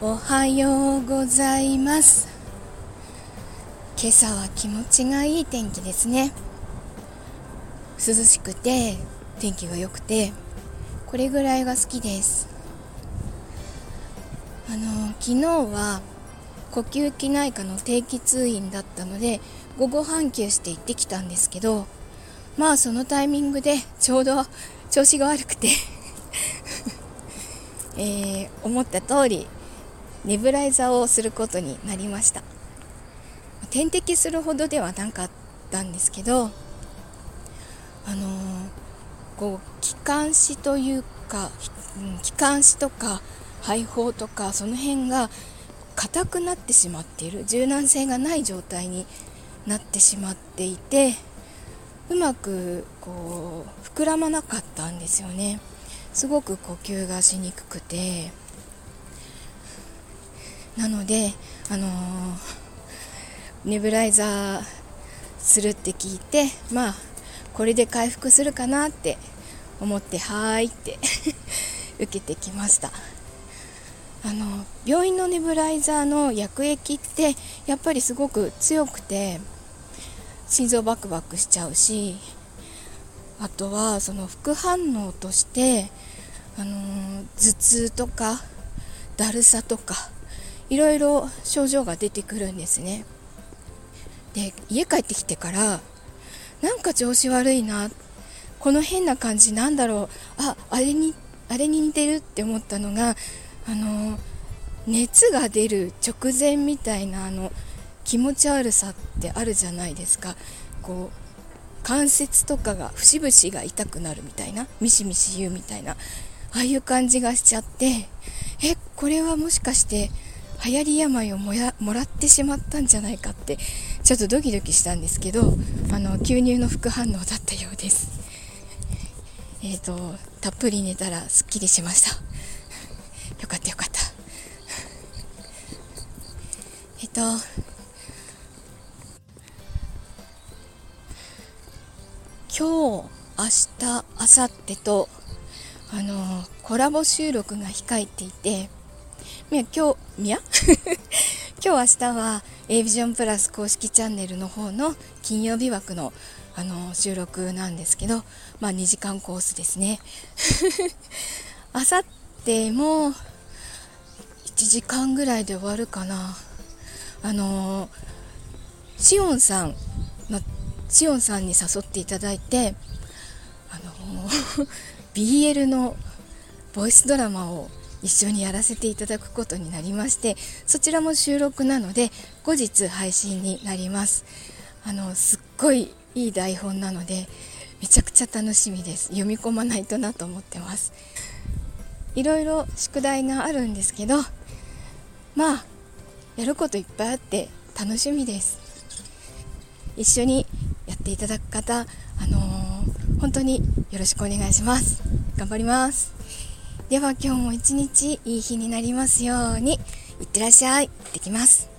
おはようございます。今朝は気持ちがいい天気ですね。涼しくて天気が良くてこれぐらいが好きです。あの昨日は呼吸器内科の定期通院だったので午後半休して行ってきたんですけどまあそのタイミングでちょうど調子が悪くて えー、思った通りネブライザーをすることになりました。点滴するほどではなかったんですけどあのー、こう気管支というか、うん気管支とか肺胞とかその辺が硬くなってしまっている。柔軟性がない状態になってしまっていてうまくこう膨らまなかったんですよね。すごく呼吸がしにくくて。なので、あのー、ネブライザーするって聞いてまあこれで回復するかなって思ってはーいって 受けてきました。あの病院のネブライザーの薬液ってやっぱりすごく強くて心臓バクバクしちゃうしあとはその副反応として、あのー、頭痛とかだるさとかいろいろ症状が出てくるんですね。で家帰ってきてからなんか調子悪いなこの変な感じなんだろうああれにあれに似てるって思ったのがあの熱が出る直前みたいなあの気持ち悪さってあるじゃないですか。こう関節とかが節々が痛くなるみたいなミシミシ言うみたいなああいう感じがしちゃってえこれはもしかして流行り病をもやもらってしまったんじゃないかってちょっとドキドキしたんですけどあの吸入の副反応だったようです。えっ、ー、とたっぷり寝たらすっきりしました。よかったよかった。えっ、ー、と今日明日明後日とあのコラボ収録が控えていてみや今日みや 今日明日は a ビジョンプラス公式チャンネルの方の金曜日枠のあの収録なんですけどまあ2時間コースですね。あさっても1時間ぐらいで終わるかな。あのしおんさんのしおんさんに誘っていただいてあの BL のボイスドラマを一緒にやらせていただくことになりましてそちらも収録なので後日配信になります。あのすっごいいい台本なのでめちゃくちゃ楽しみです。読み込まないとなと思ってます。いろいろ宿題があるんですけどまあやることいっぱいあって楽しみです。一緒にやっていただく方あのー、本当によろしくお願いします。頑張ります。では今日も一日いい日になりますようにいってらっしゃい。行ってきます。